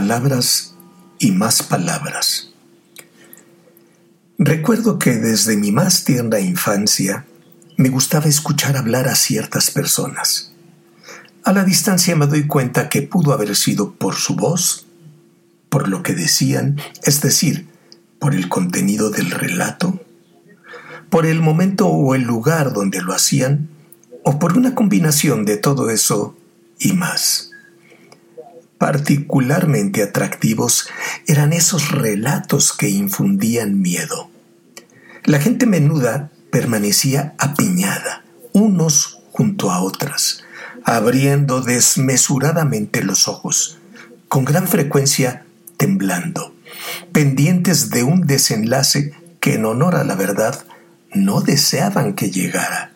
palabras y más palabras. Recuerdo que desde mi más tierna infancia me gustaba escuchar hablar a ciertas personas. A la distancia me doy cuenta que pudo haber sido por su voz, por lo que decían, es decir, por el contenido del relato, por el momento o el lugar donde lo hacían, o por una combinación de todo eso y más. Particularmente atractivos eran esos relatos que infundían miedo. La gente menuda permanecía apiñada, unos junto a otras, abriendo desmesuradamente los ojos, con gran frecuencia temblando, pendientes de un desenlace que en honor a la verdad no deseaban que llegara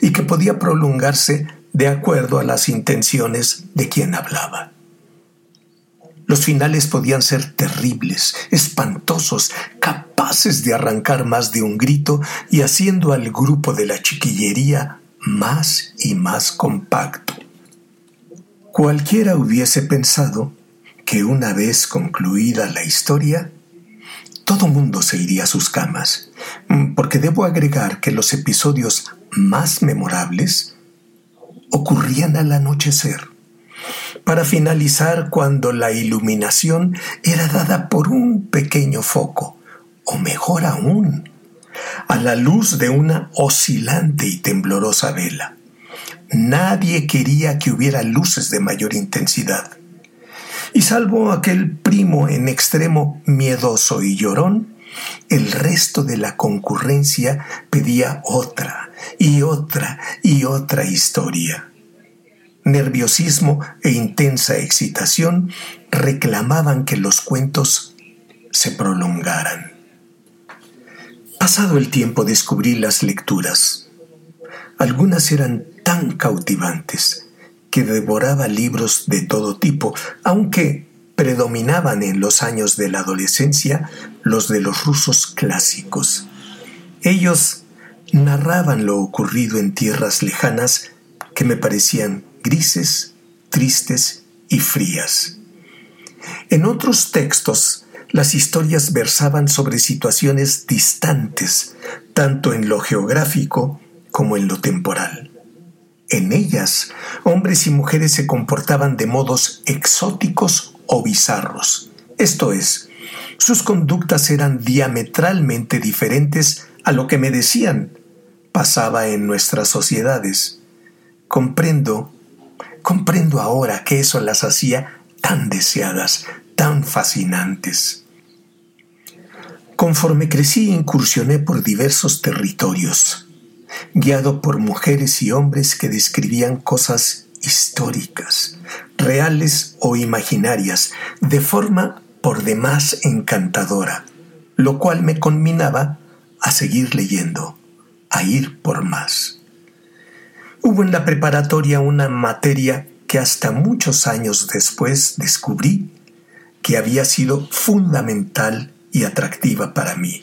y que podía prolongarse de acuerdo a las intenciones de quien hablaba. Los finales podían ser terribles, espantosos, capaces de arrancar más de un grito y haciendo al grupo de la chiquillería más y más compacto. Cualquiera hubiese pensado que una vez concluida la historia, todo mundo se iría a sus camas, porque debo agregar que los episodios más memorables ocurrían al anochecer para finalizar cuando la iluminación era dada por un pequeño foco, o mejor aún, a la luz de una oscilante y temblorosa vela. Nadie quería que hubiera luces de mayor intensidad. Y salvo aquel primo en extremo miedoso y llorón, el resto de la concurrencia pedía otra y otra y otra historia nerviosismo e intensa excitación reclamaban que los cuentos se prolongaran. Pasado el tiempo descubrí las lecturas. Algunas eran tan cautivantes que devoraba libros de todo tipo, aunque predominaban en los años de la adolescencia los de los rusos clásicos. Ellos narraban lo ocurrido en tierras lejanas que me parecían grises, tristes y frías. En otros textos, las historias versaban sobre situaciones distantes, tanto en lo geográfico como en lo temporal. En ellas, hombres y mujeres se comportaban de modos exóticos o bizarros, esto es, sus conductas eran diametralmente diferentes a lo que me decían pasaba en nuestras sociedades. Comprendo Comprendo ahora que eso las hacía tan deseadas, tan fascinantes. Conforme crecí incursioné por diversos territorios, guiado por mujeres y hombres que describían cosas históricas, reales o imaginarias, de forma por demás encantadora, lo cual me conminaba a seguir leyendo, a ir por más. Hubo en la preparatoria una materia que hasta muchos años después descubrí que había sido fundamental y atractiva para mí.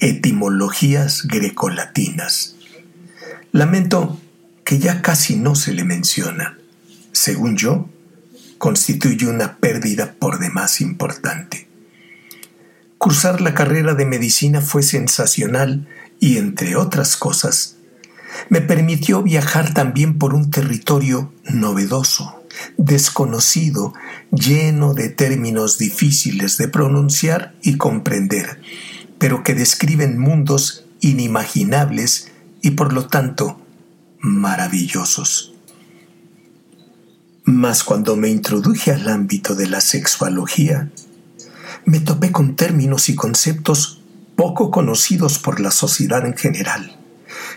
Etimologías grecolatinas. Lamento que ya casi no se le menciona. Según yo, constituye una pérdida por demás importante. Cursar la carrera de medicina fue sensacional y, entre otras cosas, me permitió viajar también por un territorio novedoso, desconocido, lleno de términos difíciles de pronunciar y comprender, pero que describen mundos inimaginables y por lo tanto maravillosos. Mas cuando me introduje al ámbito de la sexualogía, me topé con términos y conceptos poco conocidos por la sociedad en general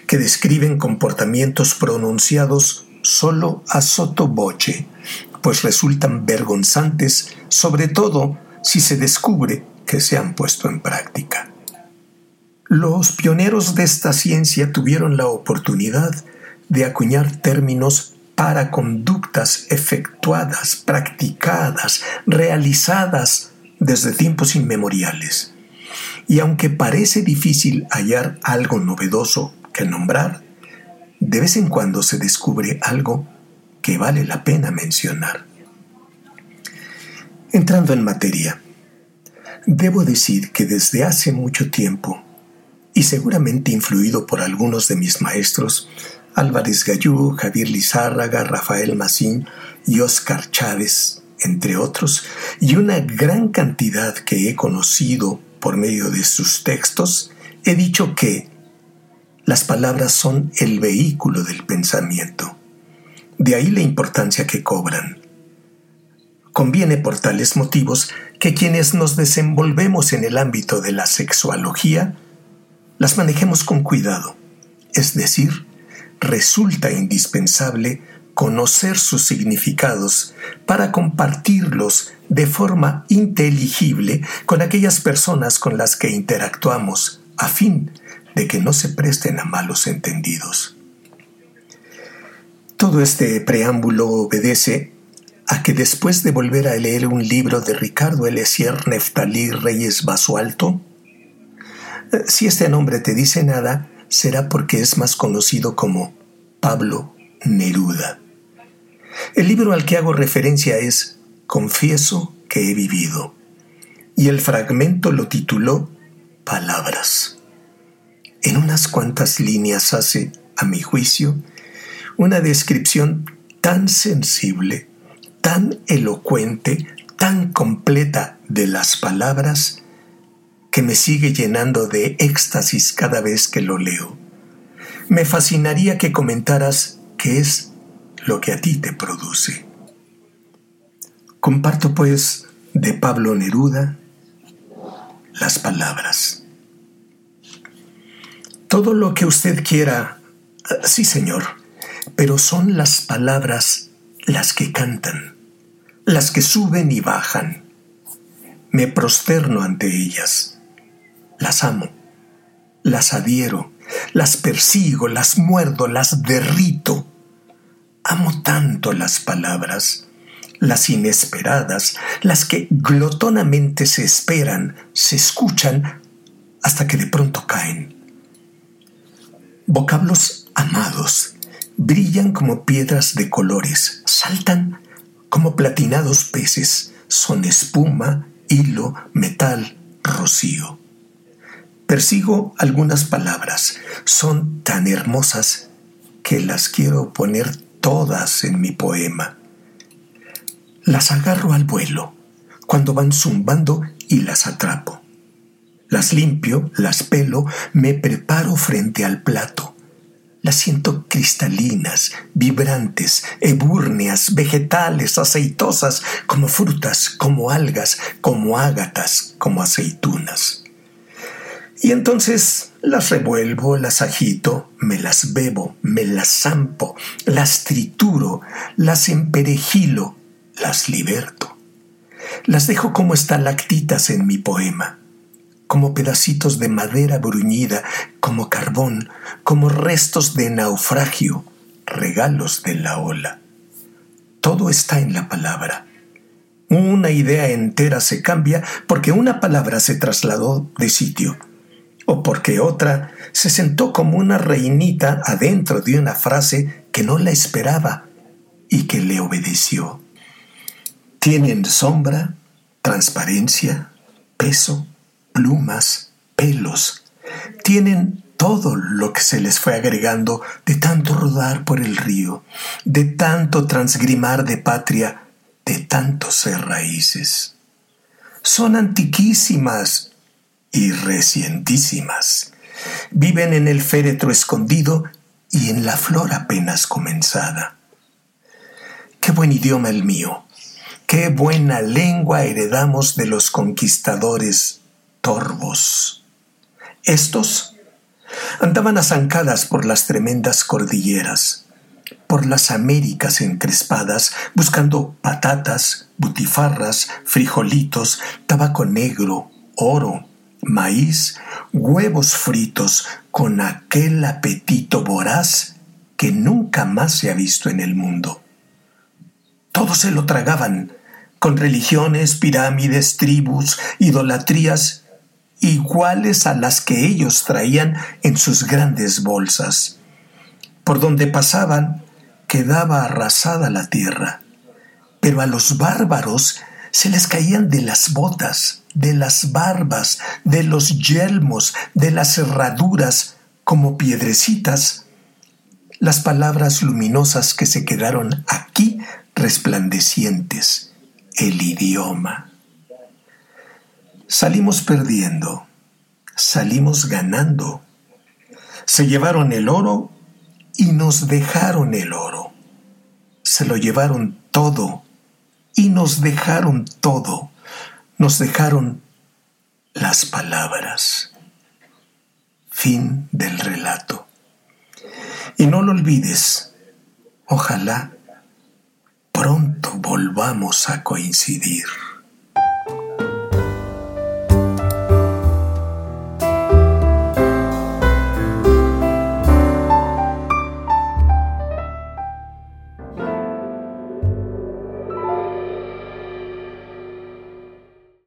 que describen comportamientos pronunciados solo a sotoboche, pues resultan vergonzantes, sobre todo si se descubre que se han puesto en práctica. Los pioneros de esta ciencia tuvieron la oportunidad de acuñar términos para conductas efectuadas, practicadas, realizadas desde tiempos inmemoriales. Y aunque parece difícil hallar algo novedoso nombrar, de vez en cuando se descubre algo que vale la pena mencionar. Entrando en materia, debo decir que desde hace mucho tiempo, y seguramente influido por algunos de mis maestros, Álvarez Gallú, Javier Lizárraga, Rafael Macín y Óscar Chávez, entre otros, y una gran cantidad que he conocido por medio de sus textos, he dicho que las palabras son el vehículo del pensamiento. De ahí la importancia que cobran. Conviene por tales motivos que quienes nos desenvolvemos en el ámbito de la sexualogía las manejemos con cuidado, es decir, resulta indispensable conocer sus significados para compartirlos de forma inteligible con aquellas personas con las que interactuamos a fin de que no se presten a malos entendidos. Todo este preámbulo obedece a que después de volver a leer un libro de Ricardo Elesier Neftalí Reyes Basualto, eh, si este nombre te dice nada, será porque es más conocido como Pablo Neruda. El libro al que hago referencia es Confieso que he vivido, y el fragmento lo tituló Palabras. En unas cuantas líneas hace, a mi juicio, una descripción tan sensible, tan elocuente, tan completa de las palabras, que me sigue llenando de éxtasis cada vez que lo leo. Me fascinaría que comentaras qué es lo que a ti te produce. Comparto pues de Pablo Neruda las palabras. Todo lo que usted quiera, sí señor, pero son las palabras las que cantan, las que suben y bajan. Me prosterno ante ellas, las amo, las adhiero, las persigo, las muerdo, las derrito Amo tanto las palabras, las inesperadas, las que glotonamente se esperan, se escuchan, hasta que de pronto caen. Vocablos amados, brillan como piedras de colores, saltan como platinados peces, son espuma, hilo, metal, rocío. Persigo algunas palabras, son tan hermosas que las quiero poner todas en mi poema. Las agarro al vuelo, cuando van zumbando y las atrapo. Las limpio, las pelo, me preparo frente al plato. Las siento cristalinas, vibrantes, ebúrneas, vegetales, aceitosas, como frutas, como algas, como ágatas, como aceitunas. Y entonces las revuelvo, las agito, me las bebo, me las zampo, las trituro, las emperejilo, las liberto. Las dejo como estalactitas en mi poema, como pedacitos de madera bruñida, como carbón, como restos de naufragio, regalos de la ola. Todo está en la palabra. Una idea entera se cambia porque una palabra se trasladó de sitio o porque otra se sentó como una reinita adentro de una frase que no la esperaba y que le obedeció. Tienen sombra, transparencia, peso, plumas, pelos. Tienen todo lo que se les fue agregando de tanto rodar por el río, de tanto transgrimar de patria, de tanto ser raíces. Son antiquísimas y recientísimas. Viven en el féretro escondido y en la flor apenas comenzada. Qué buen idioma el mío, qué buena lengua heredamos de los conquistadores Estos andaban azancadas por las tremendas cordilleras, por las Américas encrespadas, buscando patatas, butifarras, frijolitos, tabaco negro, oro, maíz, huevos fritos con aquel apetito voraz que nunca más se ha visto en el mundo. Todos se lo tragaban, con religiones, pirámides, tribus, idolatrías iguales a las que ellos traían en sus grandes bolsas. Por donde pasaban quedaba arrasada la tierra, pero a los bárbaros se les caían de las botas, de las barbas, de los yelmos, de las herraduras, como piedrecitas, las palabras luminosas que se quedaron aquí resplandecientes, el idioma. Salimos perdiendo, salimos ganando. Se llevaron el oro y nos dejaron el oro. Se lo llevaron todo y nos dejaron todo. Nos dejaron las palabras. Fin del relato. Y no lo olvides, ojalá pronto volvamos a coincidir.